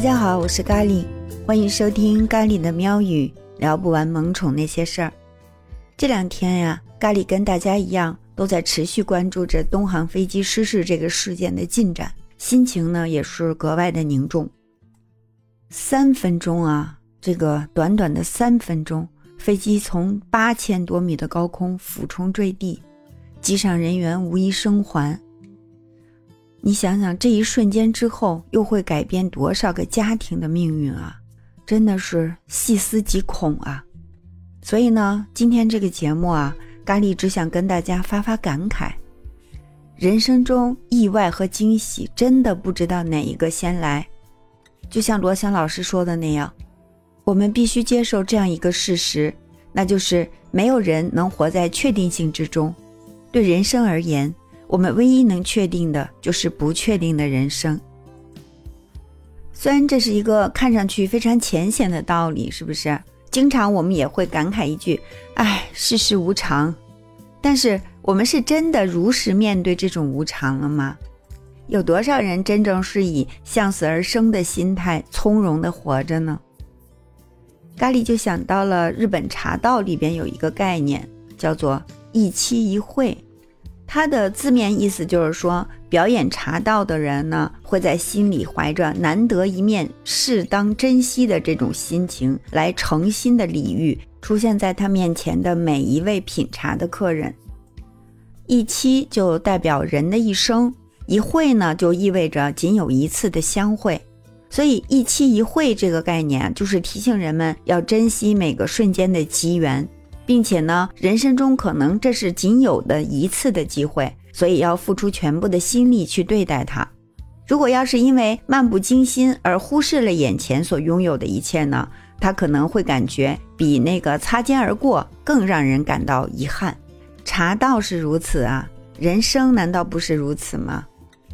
大家好，我是咖喱，欢迎收听咖喱的喵语，聊不完萌宠那些事儿。这两天呀，咖喱跟大家一样，都在持续关注着东航飞机失事这个事件的进展，心情呢也是格外的凝重。三分钟啊，这个短短的三分钟，飞机从八千多米的高空俯冲坠地，机上人员无一生还。你想想，这一瞬间之后，又会改变多少个家庭的命运啊！真的是细思极恐啊！所以呢，今天这个节目啊，咖喱只想跟大家发发感慨：人生中意外和惊喜，真的不知道哪一个先来。就像罗翔老师说的那样，我们必须接受这样一个事实，那就是没有人能活在确定性之中。对人生而言，我们唯一能确定的就是不确定的人生。虽然这是一个看上去非常浅显的道理，是不是？经常我们也会感慨一句：“唉，世事无常。”但是我们是真的如实面对这种无常了吗？有多少人真正是以向死而生的心态从容的活着呢？咖喱就想到了日本茶道里边有一个概念，叫做“一期一会”。它的字面意思就是说，表演茶道的人呢，会在心里怀着难得一面、适当珍惜的这种心情，来诚心的礼遇出现在他面前的每一位品茶的客人。一期就代表人的一生，一会呢就意味着仅有一次的相会，所以一期一会这个概念就是提醒人们要珍惜每个瞬间的机缘。并且呢，人生中可能这是仅有的一次的机会，所以要付出全部的心力去对待它。如果要是因为漫不经心而忽视了眼前所拥有的一切呢，他可能会感觉比那个擦肩而过更让人感到遗憾。茶道是如此啊，人生难道不是如此吗？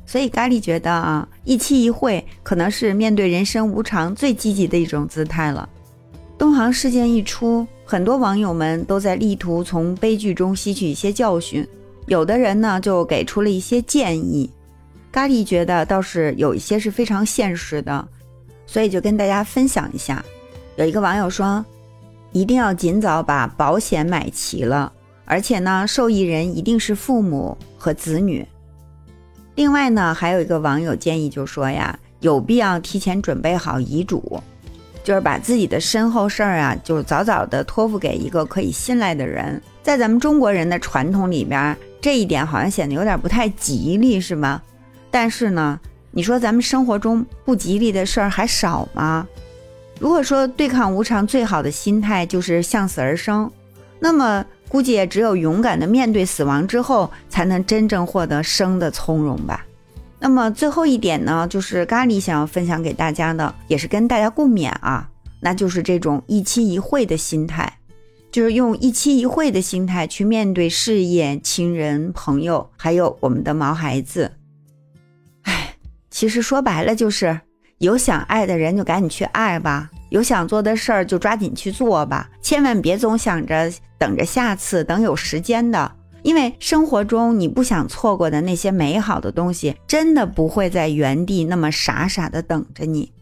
所以咖喱觉得啊，一期一会可能是面对人生无常最积极的一种姿态了。东航事件一出。很多网友们都在力图从悲剧中吸取一些教训，有的人呢就给出了一些建议。咖喱觉得倒是有一些是非常现实的，所以就跟大家分享一下。有一个网友说，一定要尽早把保险买齐了，而且呢，受益人一定是父母和子女。另外呢，还有一个网友建议就说呀，有必要提前准备好遗嘱。就是把自己的身后事儿啊，就早早的托付给一个可以信赖的人。在咱们中国人的传统里边，这一点好像显得有点不太吉利，是吗？但是呢，你说咱们生活中不吉利的事儿还少吗？如果说对抗无常最好的心态就是向死而生，那么估计也只有勇敢的面对死亡之后，才能真正获得生的从容吧。那么最后一点呢，就是咖喱想要分享给大家的，也是跟大家共勉啊，那就是这种一期一会的心态，就是用一期一会的心态去面对事业、亲人、朋友，还有我们的毛孩子。哎，其实说白了就是，有想爱的人就赶紧去爱吧，有想做的事儿就抓紧去做吧，千万别总想着等着下次，等有时间的。因为生活中你不想错过的那些美好的东西，真的不会在原地那么傻傻的等着你。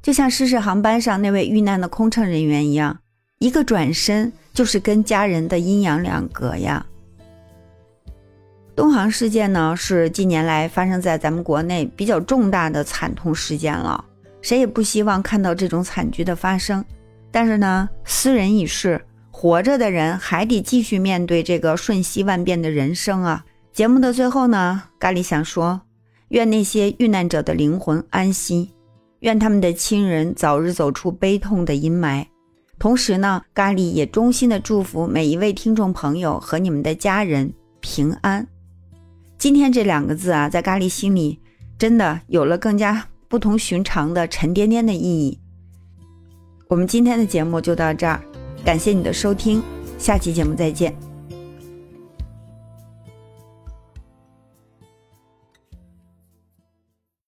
就像失事航班上那位遇难的空乘人员一样，一个转身就是跟家人的阴阳两隔呀。东航事件呢，是近年来发生在咱们国内比较重大的惨痛事件了，谁也不希望看到这种惨剧的发生。但是呢，斯人已逝。活着的人还得继续面对这个瞬息万变的人生啊！节目的最后呢，咖喱想说，愿那些遇难者的灵魂安息，愿他们的亲人早日走出悲痛的阴霾。同时呢，咖喱也衷心的祝福每一位听众朋友和你们的家人平安。今天这两个字啊，在咖喱心里真的有了更加不同寻常的沉甸甸的意义。我们今天的节目就到这儿。感谢你的收听，下期节目再见。